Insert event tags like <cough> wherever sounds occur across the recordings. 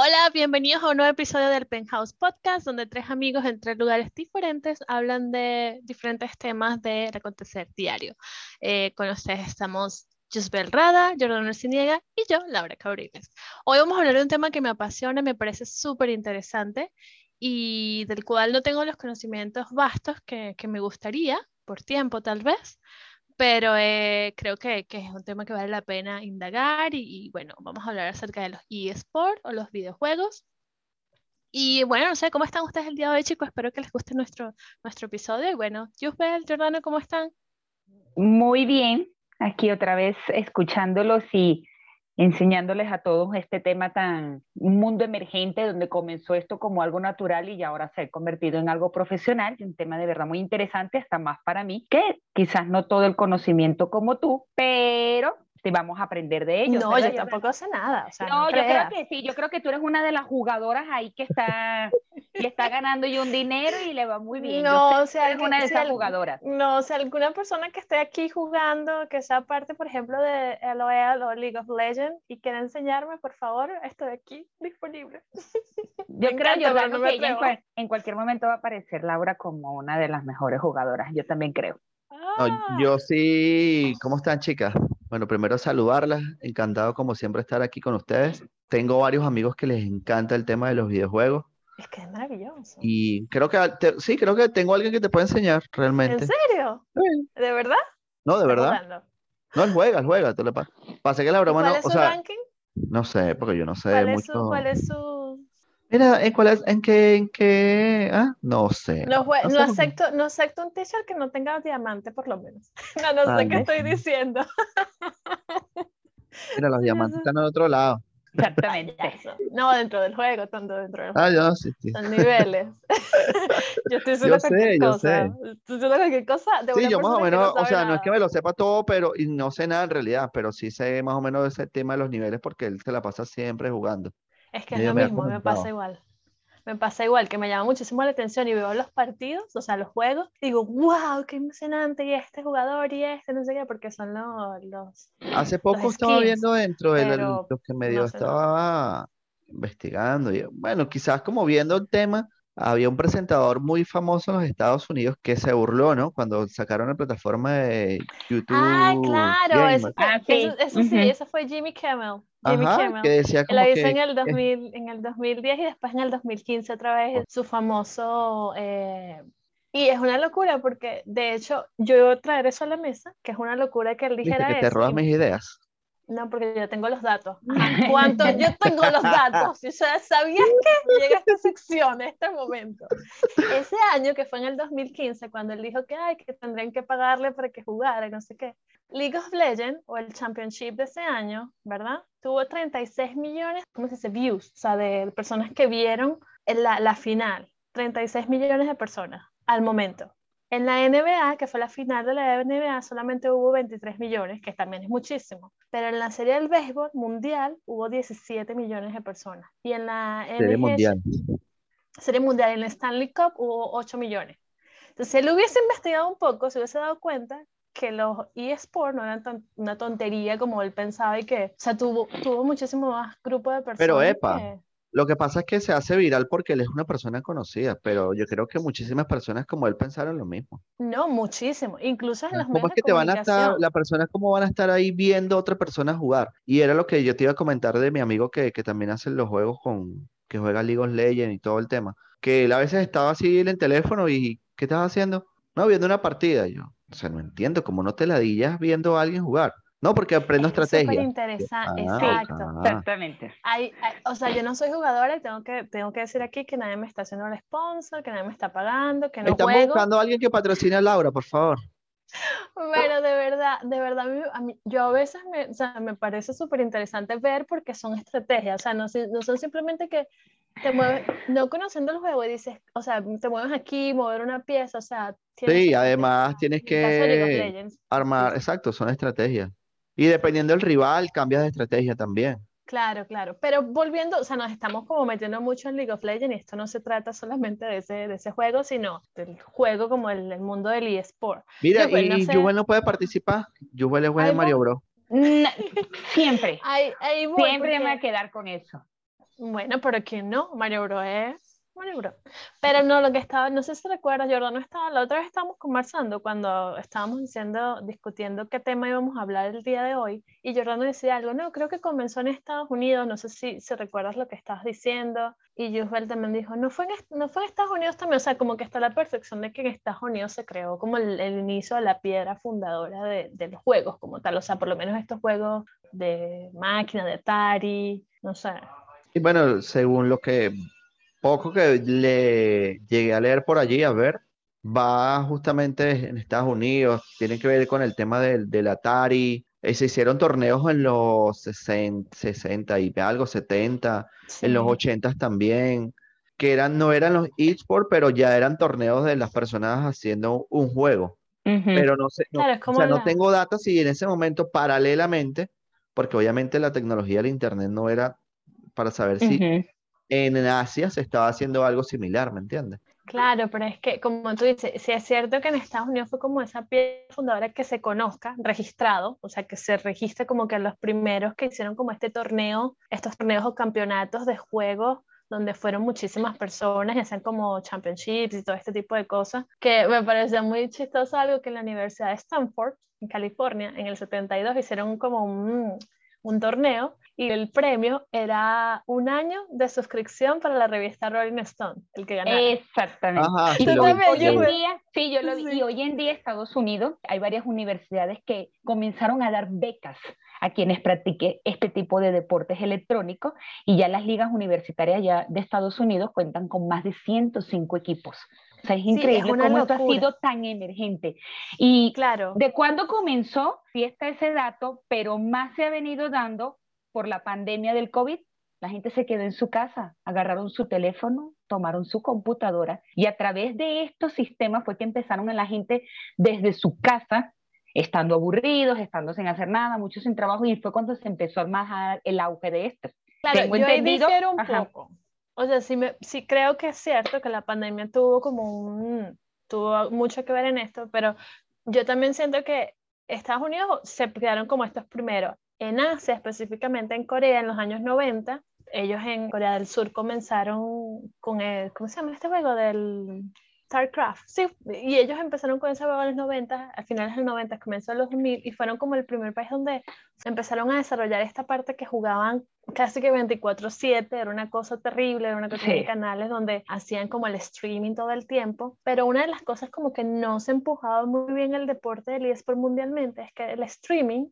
Hola, bienvenidos a un nuevo episodio del Penthouse Podcast, donde tres amigos en tres lugares diferentes hablan de diferentes temas del acontecer diario. Eh, con ustedes estamos Jusbel Rada, Jordana Ciniega y yo, Laura Cabriles. Hoy vamos a hablar de un tema que me apasiona, me parece súper interesante y del cual no tengo los conocimientos vastos que, que me gustaría, por tiempo tal vez, pero eh, creo que, que, es un tema que vale la pena indagar y, bueno, vamos a hablar acerca de los eSports o los videojuegos. Y bueno, no sé, ¿cómo están ustedes el día de hoy, chicos? Espero que les guste nuestro, nuestro episodio. Y bueno, Yusbel, Jordano, ¿cómo están? Muy bien, aquí otra vez escuchándolos y enseñándoles a todos este tema tan, un mundo emergente donde comenzó esto como algo natural y ahora se ha convertido en algo profesional, un tema de verdad muy interesante, hasta más para mí, que quizás no todo el conocimiento como tú, pero te vamos a aprender de ellos. No, yo tampoco sé nada. no, yo creo que sí, yo creo que tú eres una de las jugadoras ahí que está, y está ganando y un dinero y le va muy bien. No, o sea, eres una de esas jugadoras. No, o sea, alguna persona que esté aquí jugando, que sea parte, por ejemplo, de LOL o League of Legends y quiera enseñarme, por favor, estoy aquí disponible. <laughs> Yo creo yo que ella en, cualquier momento va a aparecer Laura como una de las mejores jugadoras. Yo también creo. Ah. yo sí. ¿Cómo están, chicas? Bueno, primero saludarlas, encantado como siempre estar aquí con ustedes. Tengo varios amigos que les encanta el tema de los videojuegos. Es que es maravilloso. Y creo que sí, creo que tengo alguien que te puede enseñar realmente. ¿En serio? ¿De verdad? No, de verdad. No, él juega, él juega. Te lo pasa que la broma no, es su ranking? no sé, porque yo no sé mucho. ¿Cuál es su Mira, ¿en cuál es? ¿En qué? ¿En qué? Ah, no sé. No, no, acepto, no acepto un t-shirt que no tenga diamante, por lo menos. <laughs> No, no sé qué estoy diciendo. <laughs> Mira, los diamantes están en otro lado. Exactamente. <laughs> No, dentro del juego, tanto dentro del juego. Ah, yo sí, sí. Son niveles. yo estoy diciendo yo cualquier sé, cosa. Yo sé. Estoy diciendo cualquier cosa de Sí, yo más o menos, o sea, no es que me lo sepa todo, pero y no sé nada en realidad, pero sí sé más o menos ese tema de los niveles porque él se la pasa siempre jugando. Es que es lo mismo, me pasa igual. Me pasa igual, que me llama muchísimo la atención y veo los partidos, o sea, los juegos, y digo, wow, qué emocionante, y este jugador y este, no sé qué, porque son los... los Hace poco estaba viendo dentro de lo que medio estaba investigando, y bueno, quizás como viendo el tema, había un presentador muy famoso en los Estados Unidos que se burló, ¿no? Cuando sacaron la plataforma de YouTube. Ah, claro, eso, ah, sí. eso, sí, eso fue Jimmy Kimmel. Jimmy Ajá, que decía como Lo hizo en, el 2000, en el 2010 y después en el 2015 otra vez su famoso... Eh, y es una locura porque, de hecho, yo traer eso a la mesa, que es una locura que él dijera que te robas mis ideas. No, porque yo tengo los datos. <laughs> ¿Cuánto? Yo tengo los datos. O sea, ¿sabías que llega esta sección, este momento? Ese año, que fue en el 2015, cuando él dijo que, ay, que tendrían que pagarle para que jugara y no sé qué. League of Legends, o el Championship de ese año, ¿verdad? Tuvo 36 millones, ¿cómo se dice? Views, o sea, de personas que vieron la, la final. 36 millones de personas al momento. En la NBA, que fue la final de la NBA, solamente hubo 23 millones, que también es muchísimo. Pero en la serie del béisbol mundial hubo 17 millones de personas. Y en la serie mundial. Serie mundial, en la Stanley Cup hubo 8 millones. Entonces, si él hubiese investigado un poco, se hubiese dado cuenta que los eSports no eran una tontería como él pensaba y que, o sea, tuvo, tuvo muchísimo más grupo de personas. Pero, epa, lo que pasa es que se hace viral porque él es una persona conocida, pero yo creo que muchísimas personas como él pensaron lo mismo. No, muchísimo. Incluso en las ¿Cómo es que te van a estar, las personas cómo van a estar ahí viendo a otra persona jugar? Y era lo que yo te iba a comentar de mi amigo que, que también hace los juegos con, que juega League of Legends y todo el tema. Que él a veces estaba así en el teléfono y, ¿qué estás haciendo? No, viendo una partida. yo, o sea, no entiendo, cómo no te ladillas viendo a alguien jugar? No, porque aprendo estrategia. Súper interesante, ah, exacto. Exactamente. o sea, yo no soy jugadora y tengo que, tengo que decir aquí que nadie me está haciendo el sponsor, que nadie me está pagando, que no Estamos buscando a alguien que patrocine a Laura, por favor. Pero de verdad, de verdad, a mí, yo a veces me, o sea, me parece súper interesante ver porque son estrategias, o sea, no, no son simplemente que te mueves, no conociendo el juego y dices, o sea, te mueves aquí, mover una pieza, o sea... Sí, además tienes que armar, exacto, son estrategias. Y dependiendo del rival, cambias de estrategia también. Claro, claro. Pero volviendo, o sea, nos estamos como metiendo mucho en League of Legends y esto no se trata solamente de ese, de ese juego, sino del juego como el, el mundo del eSport. Mira, y no, sé... no puede participar. Jubel es buena de Mario Bros. siempre. Ahí, ahí voy, siempre me voy a quedar con eso. Bueno, pero ¿quién no? Mario Bros es pero no, lo que estaba, no sé si recuerdas, Jordan no estaba, la otra vez estábamos conversando cuando estábamos diciendo, discutiendo qué tema íbamos a hablar el día de hoy, y Jordan decía algo, no, creo que comenzó en Estados Unidos, no sé si, si recuerdas lo que estabas diciendo, y Yusbel también dijo, no fue, en, no fue Estados Unidos también, o sea, como que está la perfección de que en Estados Unidos se creó como el, el inicio de la piedra fundadora de, de los juegos como tal, o sea, por lo menos estos juegos de máquina, de Atari, no sé. Y bueno, según lo que poco que le llegué a leer por allí, a ver, va justamente en Estados Unidos, tiene que ver con el tema del, del Atari. Eh, se hicieron torneos en los 60, 60 y algo, 70, en los 80 también, que eran, no eran los eSports, pero ya eran torneos de las personas haciendo un juego. Pero no sé, no, o sea, no tengo datos si en ese momento paralelamente, porque obviamente la tecnología del Internet no era para saber si en Asia se estaba haciendo algo similar, ¿me entiendes? Claro, pero es que, como tú dices, si es cierto que en Estados Unidos fue como esa piedra fundadora que se conozca, registrado, o sea, que se registre como que los primeros que hicieron como este torneo, estos torneos o campeonatos de juegos donde fueron muchísimas personas y hacían como championships y todo este tipo de cosas, que me parecía muy chistoso algo que en la Universidad de Stanford, en California, en el 72 hicieron como un, un torneo y el premio era un año de suscripción para la revista Rolling Stone, el que ganaba. Exactamente. y hoy en día, sí, yo lo vi. Y hoy en día Estados Unidos hay varias universidades que comenzaron a dar becas a quienes practiquen este tipo de deportes electrónicos y ya las ligas universitarias ya de Estados Unidos cuentan con más de 105 equipos. O sea, es increíble cómo esto ha sido tan emergente. Y claro. de cuándo comenzó, sí está ese dato, pero más se ha venido dando por la pandemia del COVID, la gente se quedó en su casa, agarraron su teléfono, tomaron su computadora y a través de estos sistemas fue que empezaron a la gente desde su casa, estando aburridos, estando sin hacer nada, muchos sin trabajo y fue cuando se empezó a armar el auge de esto. Claro, Tengo yo entendido, ahí un poco. O sea, sí, me, sí creo que es cierto que la pandemia tuvo como un, tuvo mucho que ver en esto, pero yo también siento que Estados Unidos se quedaron como estos primeros en Asia, específicamente en Corea, en los años 90, ellos en Corea del Sur comenzaron con el, ¿cómo se llama este juego? Del StarCraft, sí, y ellos empezaron con ese juego en los 90, a finales de los 90, comenzó en los 2000, y fueron como el primer país donde empezaron a desarrollar esta parte que jugaban casi que 24/7, era una cosa terrible, era una cosa de canales donde hacían como el streaming todo el tiempo, pero una de las cosas como que no se empujaba muy bien el deporte del eSport mundialmente es que el streaming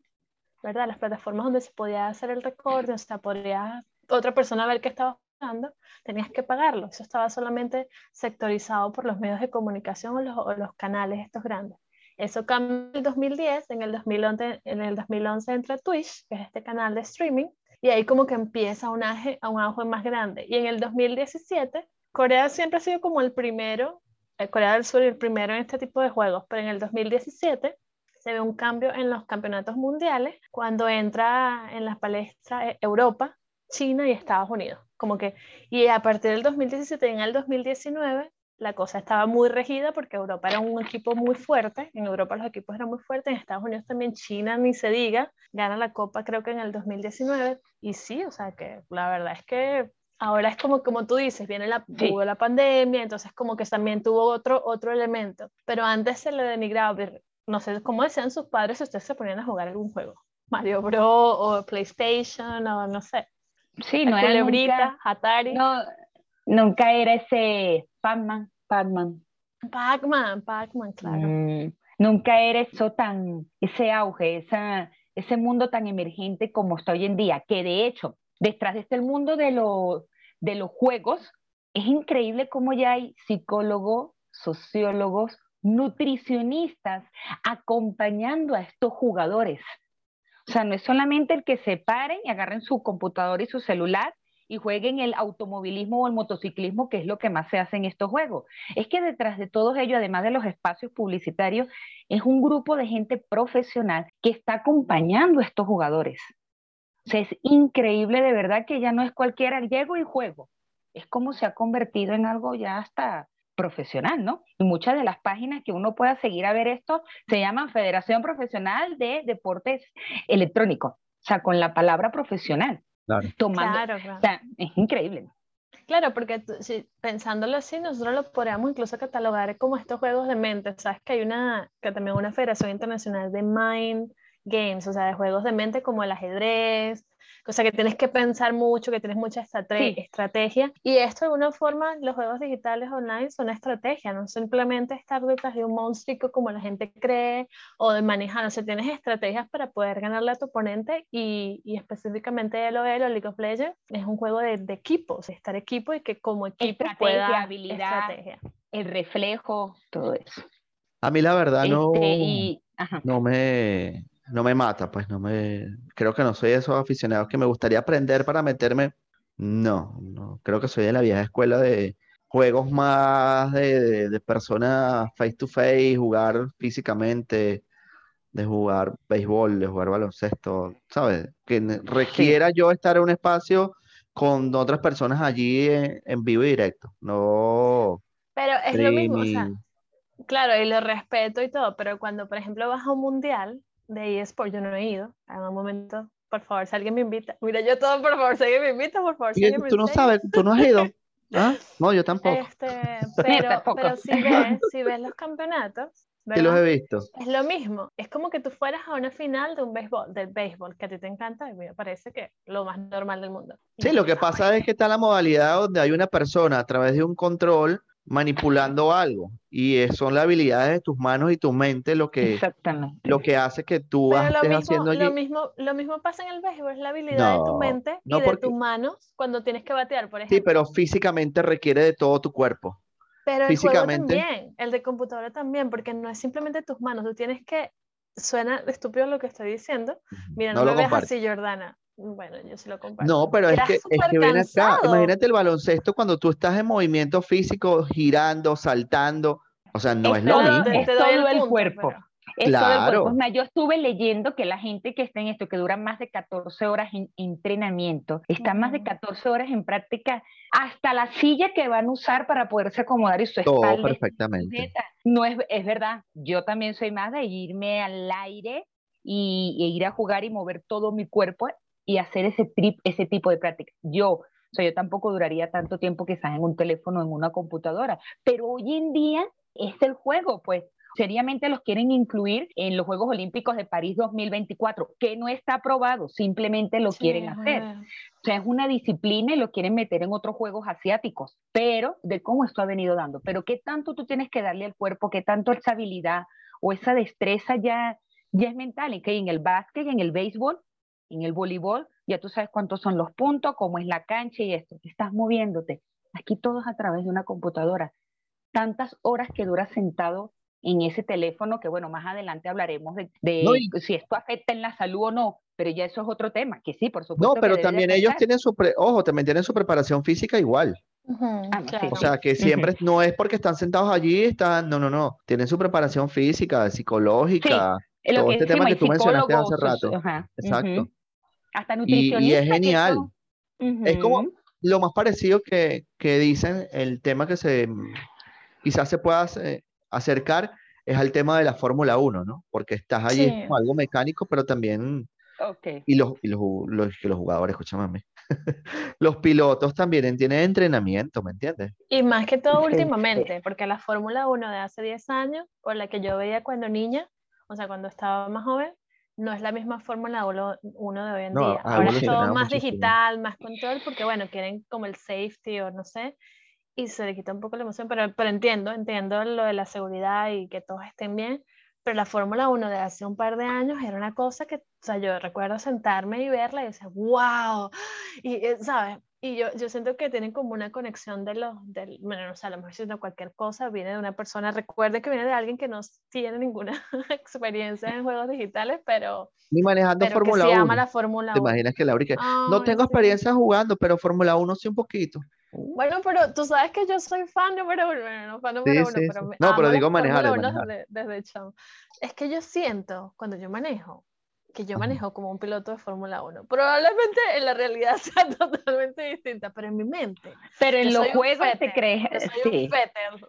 ¿verdad? Las plataformas donde se podía hacer el recording, o sea, podría otra persona ver qué estaba jugando, tenías que pagarlo. Eso estaba solamente sectorizado por los medios de comunicación o los, o los canales estos grandes. Eso cambió en el 2010, en el 2011, en el 2011 entra Twitch, que es este canal de streaming, y ahí como que empieza un auge, un auge más grande. Y en el 2017, Corea siempre ha sido como el primero, eh, Corea del Sur el primero en este tipo de juegos, pero en el 2017 se ve un cambio en los campeonatos mundiales cuando entra en las palestras eh, Europa, China y Estados Unidos. Como que, y a partir del 2017 en el 2019 la cosa estaba muy regida porque Europa era un equipo muy fuerte, en Europa los equipos eran muy fuertes, en Estados Unidos también, China ni se diga, gana la Copa creo que en el 2019, y sí, o sea que la verdad es que ahora es como, como tú dices, viene la, la pandemia, entonces como que también tuvo otro, otro elemento, pero antes se le denigraba, no sé cómo decían sus padres si ustedes se ponían a jugar algún juego. Mario Bros. o PlayStation o no sé. Sí, no era nunca, Atari. No, nunca era ese Pac-Man, Pac-Man. Pac-Man, Pac-Man, claro. Mm, nunca era eso tan, ese auge, esa, ese mundo tan emergente como está hoy en día, que de hecho, detrás de este mundo de, de los juegos, es increíble cómo ya hay psicólogos, sociólogos, nutricionistas acompañando a estos jugadores. O sea, no es solamente el que se paren y agarren su computador y su celular y jueguen el automovilismo o el motociclismo, que es lo que más se hace en estos juegos. Es que detrás de todo ello, además de los espacios publicitarios, es un grupo de gente profesional que está acompañando a estos jugadores. O sea, es increíble de verdad que ya no es cualquiera, llego y juego. Es como se ha convertido en algo ya hasta profesional, ¿no? Y muchas de las páginas que uno pueda seguir a ver esto se llaman Federación Profesional de Deportes Electrónicos, o sea, con la palabra profesional. tomando. Claro, claro. O sea, es increíble. Claro, porque si, pensándolo así, nosotros lo podríamos incluso catalogar como estos juegos de mente. Sabes que hay una, que también una Federación Internacional de Mind Games, o sea, de juegos de mente como el ajedrez, o sea, que tienes que pensar mucho, que tienes mucha estrategia. Y esto, de alguna forma, los juegos digitales online son estrategia, no simplemente estar detrás de un monstruo como la gente cree o de manejar. O sea, tienes estrategias para poder ganarle a tu oponente y, y específicamente LOL o League of Legends es un juego de, de equipos, estar equipo y que como equipo estrategia, pueda, habilidad, estrategia. el reflejo, todo eso. A mí la verdad no, este, no me no me mata, pues no me, creo que no soy de esos aficionados que me gustaría aprender para meterme. No, no, creo que soy de la vieja escuela de juegos más de, de, personas face to face, jugar físicamente, de jugar béisbol, de jugar baloncesto, ¿sabes? Que requiera yo estar en un espacio con otras personas allí en, vivo y directo, no. Pero es lo mismo, o sea, claro, y lo respeto y todo, pero cuando, por ejemplo, vas a un mundial, de eSport yo no he ido. En un momento, por favor, si alguien me invita. Mira, yo todo, por favor, si alguien me invita, por favor. Si alguien tú no sabes, tú no has ido. <laughs> ¿Ah? No, yo tampoco. Este, <laughs> pero, pero si, ves, <laughs> si ves los campeonatos, ¿verdad? los he visto. Es lo mismo. Es como que tú fueras a una final de un béisbol, del béisbol, que a ti te encanta y me parece que lo más normal del mundo. Sí, lo que pasa es que está la modalidad donde hay una persona a través de un control manipulando algo y son las habilidades de tus manos y tu mente lo que, lo que hace que tú estés haciendo allí. Lo mismo, lo mismo pasa en el béisbol, es la habilidad de tu mente y de tus manos cuando tienes que batear, por ejemplo. Sí, pero físicamente requiere de todo tu cuerpo. Pero el físicamente... también, el de computadora también, porque no es simplemente tus manos, tú tienes que, suena estúpido lo que estoy diciendo, mira, no, lo, ves así, Jordana, bueno, yo sí lo comparto. No, pero es que, es que ven acá, imagínate el baloncesto cuando tú estás en movimiento físico, girando, saltando, o sea, no es, lo mismo. Es todo el, cuerpo. Es claro. todo el cuerpo. yo estuve leyendo que la gente que está en esto, que dura más de 14 horas en entrenamiento, está más de 14 horas en práctica, hasta la silla que van a usar para poderse acomodar y su espalda. Todo perfectamente. No es, es verdad, yo también soy más de irme al aire y, e ir a jugar y mover todo mi cuerpo y hacer ese, trip, ese tipo de práctica. Yo, o sea, yo tampoco duraría tanto tiempo quizás en un teléfono, en una computadora, pero hoy en día es el juego, pues seriamente los quieren incluir en los Juegos Olímpicos de París 2024, que no está aprobado, simplemente lo quieren hacer. O sea, es una disciplina y lo quieren meter en otros Juegos asiáticos, pero de cómo esto ha venido dando. Pero qué tanto tú tienes que darle al cuerpo, qué tanto esa habilidad o esa destreza ya, ya es mental, en que en el básquet, en el béisbol, en el voleibol, ya tú sabes cuántos son los puntos, cómo es la cancha y esto. Estás moviéndote. Aquí todo es a través de una computadora. Tantas horas que duras sentado en ese teléfono, que bueno, más adelante hablaremos de, si esto afecta en la salud o no, pero ya eso es otro tema, que sí, por supuesto. No, pero también ellos tienen su, ojo, también tienen su preparación física igual. Ah, o sea, que siempre no es porque están sentados allí, están, no, no, no, tienen su preparación física, psicológica, todo este tema que tú mencionaste hace rato. Exacto. Hasta nutricionista. Y, es genial. Es como lo más parecido que, que, dicen, el tema que se quizás se pueda acercar es al tema de la Fórmula 1, ¿no? Porque estás allí como algo mecánico, pero también... Okay. Y, los, y los, los, los jugadores, escúchame <laughs> los pilotos también tienen entrenamiento, ¿me entiendes? Y más que todo <laughs> últimamente, porque la Fórmula 1 de hace 10 años, o la que yo veía cuando niña, o sea, cuando estaba más joven, no es la misma fórmula uno de hoy en día. Ahora es todo más digital, más control, porque bueno, quieren como el safety o no sé, y se le quita un poco la emoción, pero, pero entiendo, entiendo lo de la seguridad y que todos estén bien, pero la Fórmula 1 de hace un par de años era una cosa que, o sea, yo recuerdo sentarme y verla y decir, wow, y, eh, ¿sabes? Y yo, yo siento que tienen como una conexión de los, del, bueno, no sé, a lo mejor si cualquier cosa viene de una persona, recuerde que viene de alguien que no tiene ninguna <laughs> experiencia en juegos digitales, pero... Ni manejando Fórmula 1. Se llama la Fórmula 1. ¿Te imaginas que Laura no tengo experiencia jugando, pero Fórmula 1 sí un poquito? Bueno, pero tú sabes que yo soy fan número uno, no fan número uno, pero No, pero digo manejar. Desde, desde, Es que yo siento, cuando yo manejo, que yo manejo como un piloto de Fórmula 1. Probablemente en la realidad <laughs> sea totalmente distinta, pero en mi mente. Pero en los juegos te crees. sí.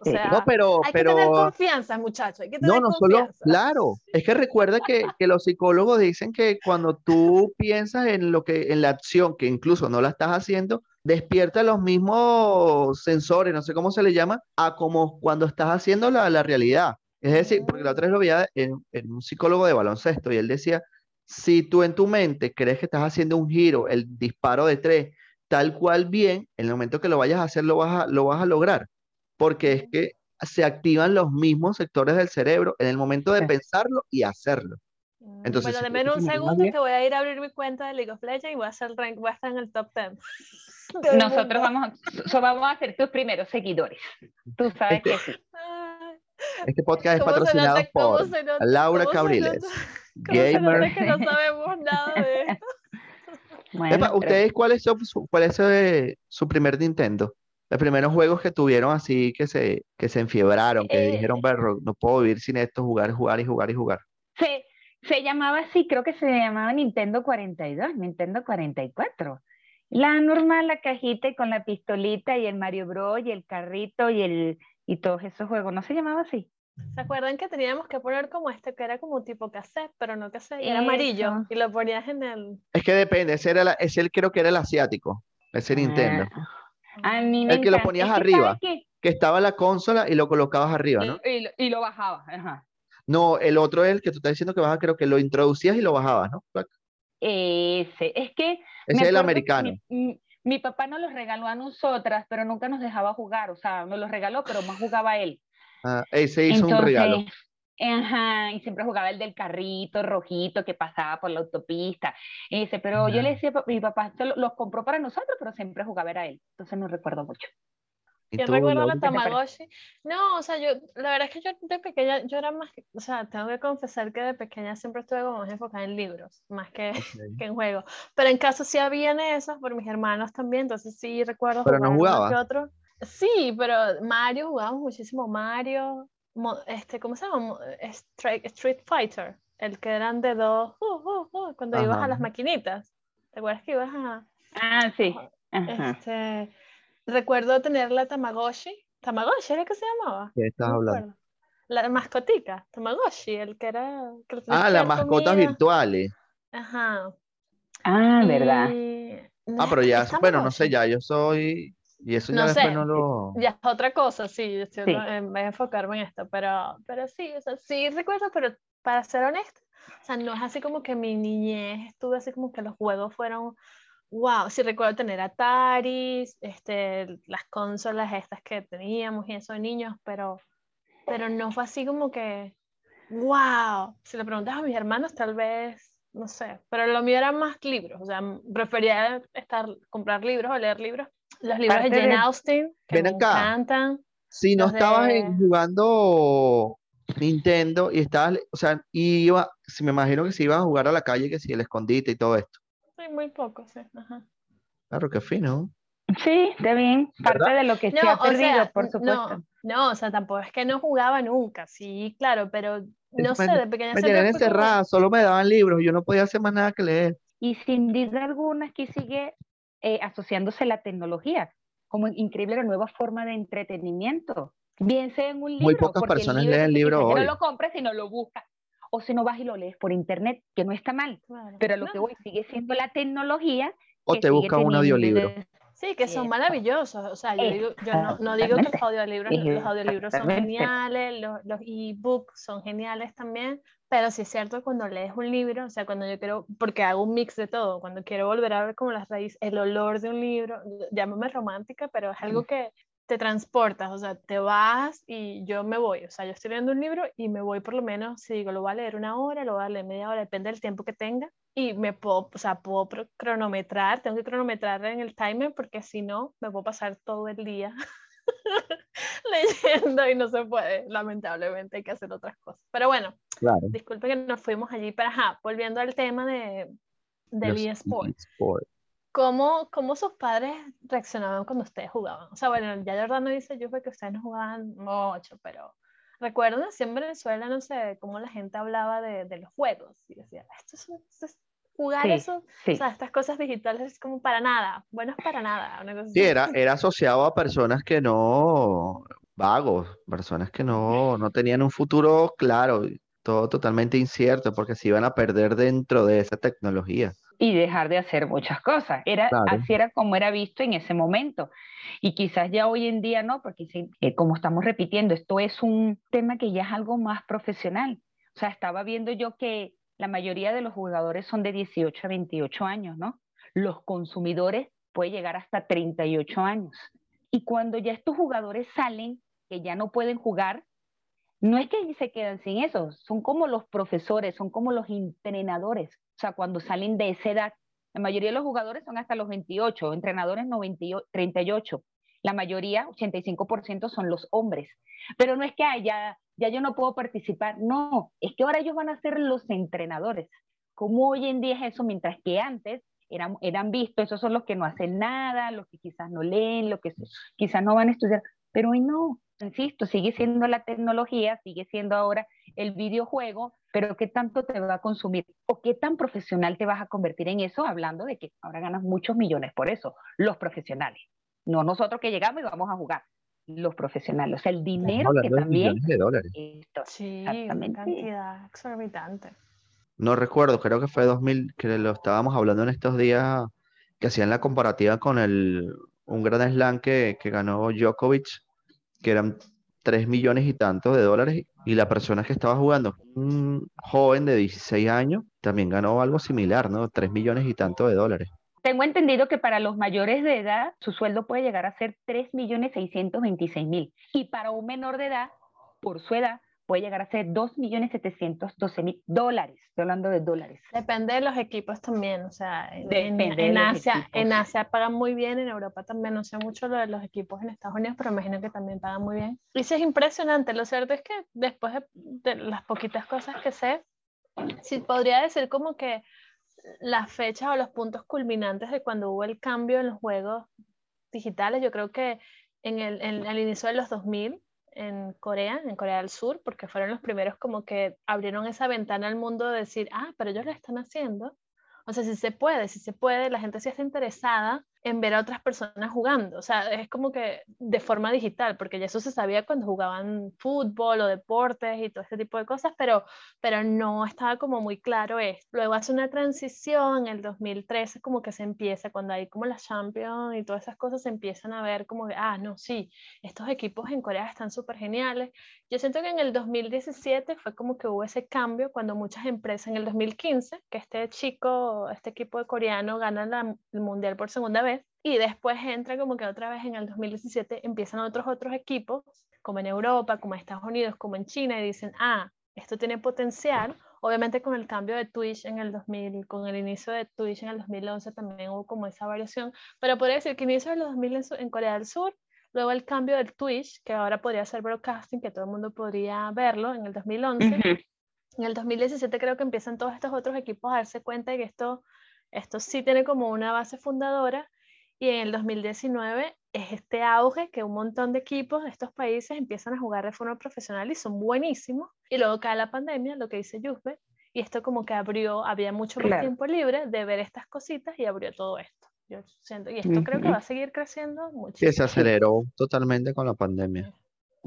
o sea, no, pero, hay pero... que tener confianza, muchachos. Hay que tener no, no confianza. solo, claro. Es que recuerda que, que, los psicólogos dicen que cuando tú piensas en lo que, en la acción, que incluso no la estás haciendo, despierta los mismos sensores, no sé cómo se le llama, a como cuando estás haciendo la, la realidad. Es decir, porque la otra vez lo veía en, en un psicólogo de baloncesto y él decía, si tú en tu mente crees que estás haciendo un giro, el disparo de tres, tal cual bien, en el momento que lo vayas a hacer lo vas a, lo vas a lograr, porque es que se activan los mismos sectores del cerebro en el momento de pensarlo y hacerlo. Entonces, bueno, denme un segundo que voy a ir a abrir mi cuenta de League of Legends y voy a, hacer rank, voy a estar en el top 10. <laughs> Nosotros vamos, so vamos a ser tus primeros seguidores. Tú sabes este, que sí. Este podcast es patrocinado por Laura Cabriles. Gamer. que no sabemos <laughs> nada de esto. <laughs> Bueno, Epa, ¿Ustedes cuál es, su, cuál es eh, su primer Nintendo? Los primeros juegos que tuvieron así que se, que se enfiebraron, que Eh, dijeron, "Berro, no puedo vivir sin esto, jugar, jugar y jugar y jugar. Se, se llamaba así, creo que se llamaba Nintendo 42, Nintendo 44. La normal, la cajita y con la pistolita y el Mario Bros. y el carrito y, el, y todos esos juegos. ¿No se llamaba así? ¿Se acuerdan que teníamos que poner como este que era como tipo cassette, pero no cassette, y era amarillo y lo ponías en el... Es que depende, ese, era la- ese creo que era el asiático, ese Nintendo. Ah, a mí me El que lo ponías Es que, arriba. ¿sabes qué? Que estaba la consola y lo colocabas arriba, ¿no? Y, y lo- y lo bajaba. Ajá. No, el otro es el que tú estás diciendo que baja, creo que lo introducías y lo bajabas, ¿no? Ese, es que Ese es el que americano. Mi, mi- mi papá nos los regaló a nosotras, pero nunca nos dejaba jugar, o sea, nos los regaló, pero más jugaba él. Ah, ese hizo un regalo. Entonces, ajá, y siempre jugaba el del carrito rojito que pasaba por la autopista. Ese, pero yo le decía, mi papá lo- los compró para nosotros, pero siempre jugaba era él. Entonces no recuerdo mucho. ¿Y ¿Quién tú, recuerda la? Tamagotchi? No, o sea, yo, la verdad es que yo de pequeña, yo era más, o sea, tengo que confesar que de pequeña siempre estuve como más enfocada en libros, más que, Ok. que en juegos. Pero en casa sí habían esos por mis hermanos también, entonces sí recuerdo Pero no jugaba. que otro. Sí, pero Mario, jugábamos muchísimo Mario, este, ¿cómo se llama? Street, Street Fighter, el que eran de dos, uh, uh, uh, cuando ibas a las maquinitas. ¿Te acuerdas que ibas a, Ah, sí. Ajá. este, recuerdo tener la Tamagotchi. Tamagotchi era que se llamaba. ¿Qué estás No hablando? La mascotica, Tamagotchi, el que era. que Ah, las mascotas comida. virtuales. Ajá. Ah, ¿verdad? Ah, pero ya, <laughs> ¿es bueno, no sé, ya yo soy. Y eso ya No después sé, no lo. Ya es otra cosa, sí, yo estoy Sí. en vez de enfocarme en esto, pero, pero sí, o sea, sí recuerdo, pero para ser honesta, o sea, no es así como que mi niñez estuve así como que los juegos fueron, wow, sí recuerdo tener Ataris, este, las consolas estas que teníamos y eso de niños, pero, pero no fue así como que, wow, si le preguntas a mis hermanos tal vez, no sé, pero lo mío era más libros, o sea, prefería estar, comprar libros o leer libros. Los libros de Jane de- Austen, que Ven me acá. encantan. Si no estabas de- en- jugando Nintendo y estabas, o sea, iba, si me imagino que si ibas a jugar a la calle, que si el escondite y todo esto. Sí, muy poco, sí. Ajá. Claro, que fino. Sí, está bien. Parte ¿Verdad? de lo que se No, ha o perdido, sea, por supuesto. no, no, o sea, tampoco es que no jugaba nunca, sí, claro, pero no me- sé, de pequeña Me tenían como- encerrada, solo me daban libros, yo no podía hacer más nada que leer. Y sin duda alguna aquí sigue eh, asociándose la tecnología como increíble la nueva forma de entretenimiento. Bien sea en un libro. Muy pocas personas libro leen libros hoy. No lo compres sino lo buscas. O si no vas y lo lees por internet, que no está mal. Claro. Pero lo que No, voy sigue siendo la tecnología. O que te buscas un audiolibro. Sí, que son Eso. maravillosos. O sea, yo, digo, yo no, no digo que los audiolibros, los audiolibros son geniales, los, los e-books son geniales también, pero sí es cierto cuando lees un libro, o sea, cuando yo quiero, porque hago un mix de todo, cuando quiero volver a ver como las raíces, el olor de un libro, llámame romántica, pero es algo que te transportas, o sea, te vas y yo me voy, o sea, yo estoy leyendo un libro y me voy por lo menos, si digo, lo voy a leer una hora, lo voy a leer media hora, depende del tiempo que tenga, y me puedo, o sea, puedo cronometrar, tengo que cronometrar en el timer porque si no, me puedo pasar todo el día <laughs> <laughs> leyendo y no se puede, lamentablemente hay que hacer otras cosas. Pero bueno, Claro. disculpe que nos fuimos allí, pero ajá, volviendo al tema de, del eSport. ¿Cómo, ¿Cómo sus padres reaccionaban cuando ustedes jugaban? O sea, bueno, ya Jordano dice yo que ustedes no jugaban mucho, pero recuerdo siempre en Venezuela, no sé, cómo la gente hablaba de, de los juegos y decía, esto es, esto es jugar eso, o sea, estas cosas digitales es como para nada, bueno, es para nada. sí, era, era asociado a personas que no, vagos, personas que no, no tenían un futuro claro, todo totalmente incierto, porque se iban a perder dentro de esa tecnología. Y dejar de hacer muchas cosas. Era, Así era como era visto en ese momento. Y quizás ya hoy en día no, porque eh, como estamos repitiendo, esto es un tema que ya es algo más profesional. O sea, estaba viendo yo que la mayoría de los jugadores son de 18 a 28 años, ¿no? Los consumidores pueden llegar hasta 38 años. Y cuando ya estos jugadores salen, que ya no pueden jugar, no es que se quedan sin eso, son como los profesores, son como los entrenadores. O sea, cuando salen de esa edad, la mayoría de los jugadores son hasta los 28, entrenadores 38. La mayoría, 85%, son los hombres. Pero no es que haya ya yo no puedo participar. No, es que ahora ellos van a ser los entrenadores. Como hoy en día es eso, mientras que antes eran, eran vistos, esos son los que no hacen nada, los que quizás no leen, los que quizás no van a estudiar, pero hoy no, insisto, sigue siendo la tecnología, sigue siendo ahora el videojuego, pero ¿qué tanto te va a consumir? ¿O qué tan profesional te vas a convertir en eso? Hablando de que ahora ganas muchos millones por eso, los profesionales. No nosotros que llegamos y vamos a jugar los profesionales. O sea, el dinero que también... De dólares. sí, una cantidad exorbitante. No recuerdo, creo que fue 2000, que lo estábamos hablando en estos días, que hacían la comparativa con el, un gran slam que, que ganó Djokovic, que eran 3 millones y tantos de dólares, y la persona que estaba jugando, un joven de 16 años, también ganó algo similar, ¿no? 3 millones y tantos de dólares. Tengo entendido que para los mayores de edad su sueldo puede llegar a ser 3.626.000 y para un menor de edad, por su edad, puede llegar a ser 2.712.000 dólares. Estoy hablando de dólares. Depende de los equipos también, o sea, en, Asia, en Asia pagan muy bien, en Europa también, no sé mucho lo de los equipos en Estados Unidos, pero imagino que también pagan muy bien. Y sí es impresionante, lo cierto es que después de, de las poquitas cosas que sé, sí podría decir como que las fechas o los puntos culminantes de cuando hubo el cambio en los juegos digitales, yo creo que en el, en, al inicio de los 2000 en Corea, en Corea del Sur, porque fueron los primeros como que abrieron esa ventana al mundo de decir, ah, pero ellos lo están haciendo. O sea, si se puede, si se puede, la gente sí está interesada en ver a otras personas jugando. O sea, es como que de forma digital, porque ya eso se sabía cuando jugaban fútbol o deportes y todo este tipo de cosas, pero, pero no estaba como muy claro esto. Luego hace una transición, en el 2013 como que se empieza, cuando hay como la Champions y todas esas cosas se empiezan a ver como que, ah, no, sí, estos equipos en Corea están súper geniales. Yo siento que en el 2017 fue como que hubo ese cambio cuando muchas empresas, en el 2015, que este chico, este equipo de coreano gana el Mundial por segunda vez, y después entra como que otra vez en el 2017 empiezan otros otros equipos, como en Europa, como en Estados Unidos, como en China, y dicen, ah, esto tiene potencial. Obviamente con el cambio de Twitch en el 2000, con el inicio de Twitch en el 2011 también hubo como esa variación, pero podría decir que inicio de los 2000 en Corea del Sur, luego el cambio del Twitch, que ahora podría ser broadcasting, que todo el mundo podría verlo en el 2011. En el 2017 creo que empiezan todos estos otros equipos a darse cuenta de que esto, esto sí tiene como una base fundadora y en el 2019 es este auge que un montón de equipos de estos países empiezan a jugar de forma profesional y son buenísimos. Y luego cae la pandemia, lo que dice Yusbe, y esto como que abrió, había mucho más tiempo libre de ver estas cositas y abrió todo esto. Yo siento, y esto creo que va a seguir creciendo mucho. Que se aceleró totalmente con la pandemia.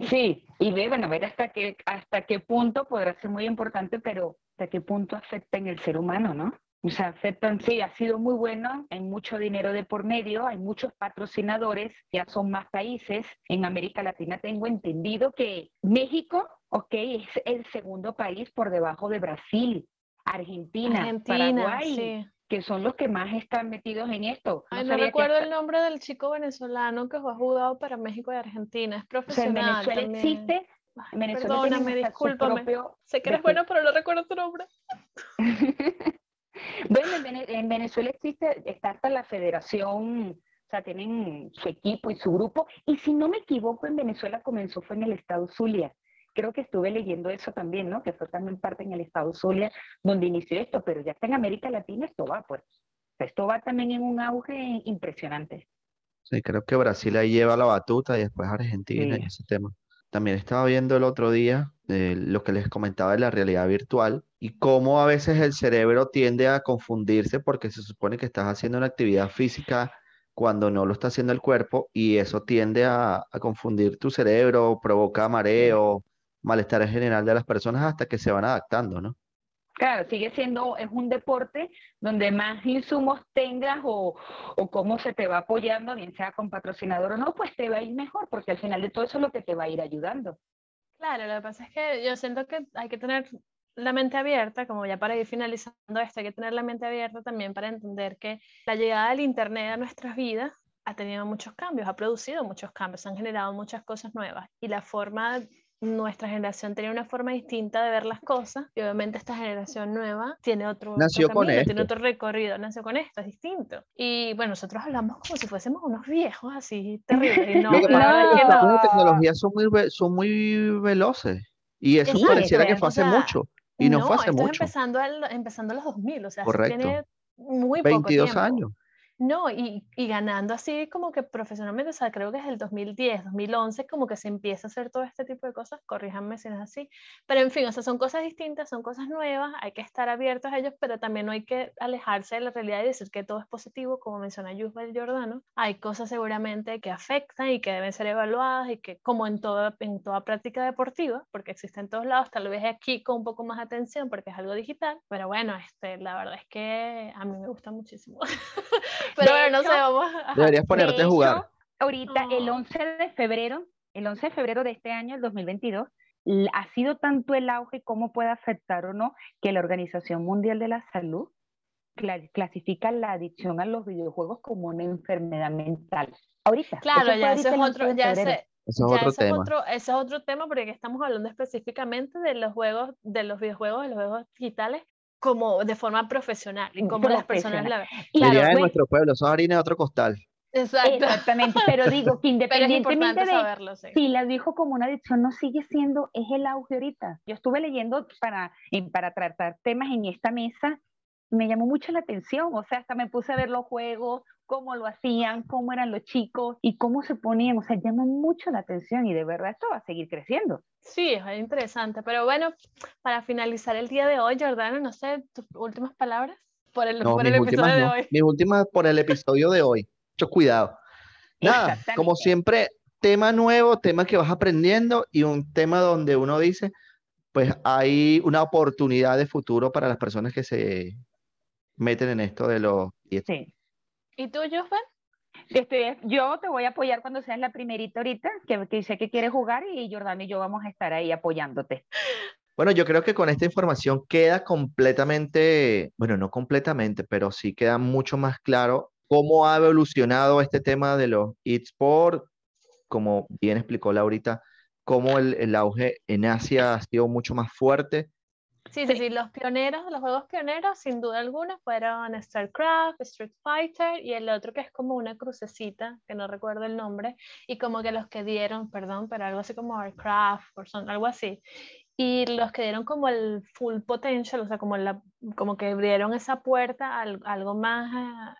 Sí, y ve, bueno, ver hasta qué, hasta qué punto podrá ser muy importante, pero hasta qué punto afecta en el ser humano, ¿no? O sea, afectan, sí, ha sido muy bueno, hay mucho dinero de por medio, hay muchos patrocinadores, ya son más países. En América Latina tengo entendido que México, ok, es el segundo país por debajo de Brasil, Argentina, Paraguay. que son los que más están metidos en esto. No, Ay, no recuerdo el nombre del chico venezolano que ha jugado para México y Argentina, es profesional. O sea, en Venezuela existe, Venezuela Perdóname, discúlpame. Sé que eres bueno, pero no recuerdo tu nombre. <laughs> Bueno, en Venezuela existe, está hasta la federación, o sea, tienen su equipo y su grupo, y si no me equivoco, en Venezuela comenzó fue en el estado Zulia. Creo que estuve leyendo eso también, ¿no? Que fue también parte en el estado Zulia donde inició esto, pero ya está en América Latina, esto va, pues. Esto va también en un auge impresionante. Sí, creo que Brasil ahí lleva la batuta y después Argentina y ese tema. También estaba viendo el otro día eh, lo que les comentaba de la realidad virtual y cómo a veces el cerebro tiende a confundirse porque se supone que estás haciendo una actividad física cuando no lo está haciendo el cuerpo y eso tiende a, a confundir tu cerebro, provoca mareo, malestar en general de las personas hasta que se van adaptando, ¿no? Claro, sigue siendo, es un deporte donde más insumos tengas o, o cómo se te va apoyando, bien sea con patrocinador o no, pues te va a ir mejor, porque al final de todo eso es lo que te va a ir ayudando. Claro, lo que pasa es que yo siento que hay que tener la mente abierta, como ya para ir finalizando esto, hay que tener la mente abierta también para entender que la llegada del Internet a nuestras vidas ha tenido muchos cambios, ha producido muchos cambios, han generado muchas cosas nuevas y la forma nuestra generación tenía una forma distinta de ver las cosas y obviamente esta generación nueva tiene otro, nació con esto. tiene otro recorrido, nació con esto, es distinto. Y bueno, nosotros hablamos como si fuésemos unos viejos así terribles. Y <laughs> no, Lo que pasa la es verdad que que las no. nuevas tecnologías son muy, son muy veloces y eso Exacto, pareciera que fue o hace sea, mucho y no, fue hace mucho, empezando, al- empezando los 2000, o sea, Correcto. tiene muy poco 22 tiempo. años. No, y, y ganando así como que profesionalmente, o sea, creo que es el 2010, 2011, como que se empieza a hacer todo este tipo de cosas, corríjanme si no es así, pero en fin, o sea, son cosas distintas, son cosas nuevas, hay que estar abiertos a ellos, pero también no hay que alejarse de la realidad y decir que todo es positivo, como menciona Yusbel Giordano, hay cosas seguramente que afectan y que deben ser evaluadas y que como en toda, en toda práctica deportiva, porque existe en todos lados, tal vez aquí con un poco más atención porque es algo digital, pero bueno, este, la verdad es que a mí me gusta muchísimo. <laughs> Pero bueno, no sé, vamos a... Deberías ponerte De a jugar. hecho, ahorita, el No. 11 de febrero, el 11 de febrero de este año, el 2022, l- ha sido tanto el auge cómo puede afectar o no que la Organización Mundial de la Salud cla- clasifica la adicción a los videojuegos como una enfermedad mental. Ahorita. Claro, eso ya ahorita ese es el 11 otro, ya ese, Eso es ya otro ese es tema. otro, ese es otro tema porque aquí estamos hablando específicamente de los juegos, de los videojuegos, de los juegos digitales, como de forma profesional y cómo las personas la ven. Y Claro, Diría en bueno, nuestro pueblo, es harina de otro costal. Exacto. Exactamente, pero digo que <laughs> Pero es independientemente importante de saberlo, sí. si la dijo como una adicción, no sigue siendo, es el auge ahorita. Yo estuve leyendo para, para tratar temas en esta mesa, me llamó mucho la atención, o sea, hasta me puse a ver los juegos, cómo lo hacían, cómo eran los chicos y cómo se ponían, o sea, llama mucho la atención y de verdad esto va a seguir creciendo. Sí, es interesante. Pero bueno, para finalizar el día de hoy, Jordano, no sé, tus últimas palabras por el, No, por el últimas episodio no. de hoy. Mis últimas por el episodio de hoy. Mucho cuidado. <laughs> Nada, como siempre, tema nuevo, tema que vas aprendiendo y un tema donde uno dice, pues hay una oportunidad de futuro para las personas que se meten en esto de los... Sí. ¿Y tú, Josben? Estoy- yo te voy a apoyar cuando seas la primerita ahorita, que, que sé que quieres jugar y Jordano y yo vamos a estar ahí apoyándote. Bueno, yo creo que con esta información queda completamente, bueno, no completamente, pero sí queda mucho más claro cómo ha evolucionado este tema de los eSports, como bien explicó Laurita, cómo el, el auge en Asia ha sido mucho más fuerte. Sí, sí, sí, los pioneros, los juegos pioneros, sin duda alguna, fueron StarCraft, Street Fighter y el otro que es como una crucecita, que no recuerdo el nombre, y como que los que dieron, perdón, pero algo así como Warcraft, o son- algo así. Y los que dieron como el full potential, o sea, como, la, como que abrieron esa puerta a al- algo más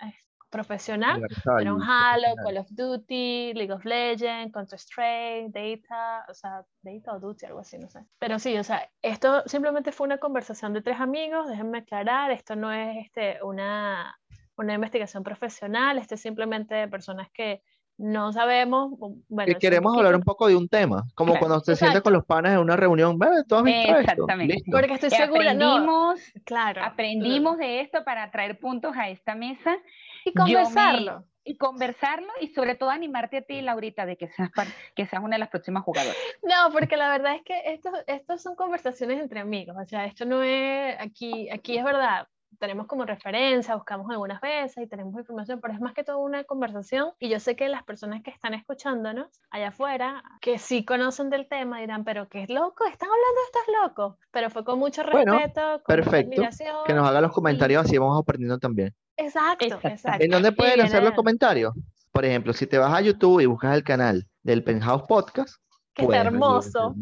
eh, profesional, Universal, fueron Halo. Call of Duty, League of Legends, Counter-Strike, Data, o sea, Data o Duty, algo así, no sé. Pero sí, o sea, esto simplemente fue una conversación de tres amigos, déjenme aclarar, esto no es este, una, una investigación profesional, esto es simplemente de personas que no sabemos, bueno, que un queremos hablar un poco de un tema, como Claro, cuando te sientas exacto. con los panas en una reunión, "Ve, ¿tú has visto esto?". Exactamente. Listo. Porque estoy segura, no, aprendimos, claro. aprendimos de esto para traer puntos a esta mesa Y me- conversarlo. y conversarlo y sobre todo animarte a ti, Laurita, de que seas, par- que seas una de las próximas jugadoras. No, porque la verdad es que esto, estos son conversaciones entre amigos, o sea, esto no es, aquí, aquí es verdad, tenemos como referencia, buscamos algunas veces y tenemos información, pero es más que todo una conversación y yo sé que las personas que están escuchándonos allá afuera, que sí conocen del tema, dirán, pero qué loco, están hablando de estos locos, pero fue con mucho Bueno, respeto, con mucha perfecto, admiración. Que nos hagan los comentarios, así vamos aprendiendo también. Exacto, Exacto. exacto. ¿En dónde pueden hacer los comentarios? Por ejemplo, si te vas a YouTube y buscas el canal del Penthouse Podcast, Que está hermoso.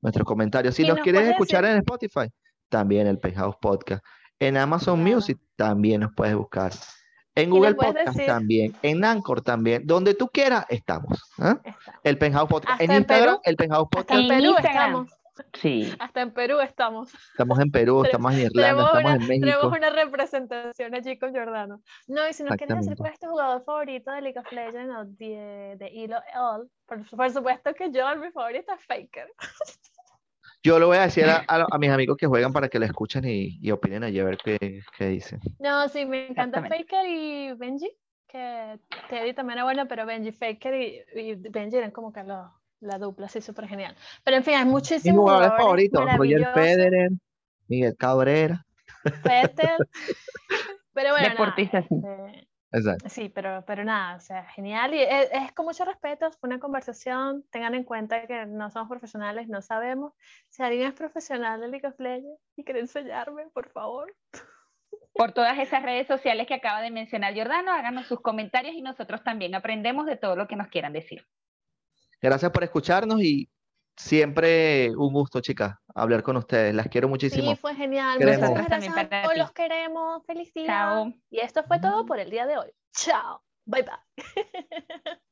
nuestros comentarios. Si nos nos quieres escuchar decir- en Spotify, también el Penthouse Podcast. En Amazon Claro. Music también nos puedes buscar. En Google Podcast también, en Anchor también, donde tú quieras, estamos. ¿ah? El Penthouse Podcast. en Instagram, el Penthouse Podcast. en Perú estamos. Sí. Hasta en Perú estamos. Estamos en Perú, estamos en Irlanda, estamos en México. Tenemos una representación allí con Jordano. No, y si nos quieren decir cuál es tu jugador favorito de League of Legends o de, de All, por, por, supuesto que yo, mi favorito es Faker. <laughs> Yo lo voy a decir a, a, mis amigos que juegan para que lo escuchen y, y opinen allí a ver qué, qué, dicen. No, sí, me encanta Faker y Benji, que Teddy también era bueno, pero Benji, Faker y, y Benji eran como que los la dupla, sí, súper genial. Pero en fin, hay muchísimos jugadores favoritos, Roger Federer, Miguel Cabrera. Federer. <laughs> pero bueno, Deportistas, sí. Eh, Exacto. Sí, pero, pero nada, o sea, genial. Y es, con mucho respeto, fue una conversación. Tengan en cuenta que no somos profesionales, no sabemos. Si alguien es profesional de League of Legends y quiere enseñarme, por favor. Por todas esas redes sociales que acaba de mencionar Jordano, háganos sus comentarios y nosotros también aprendemos de todo lo que nos quieran decir. Gracias por escucharnos y siempre un gusto, chicas, hablar con ustedes. Las quiero muchísimo. Sí, fue genial. Nosotros también todos los queremos. Chao. Y esto fue todo por el día de hoy. Chao. Bye bye. <laughs>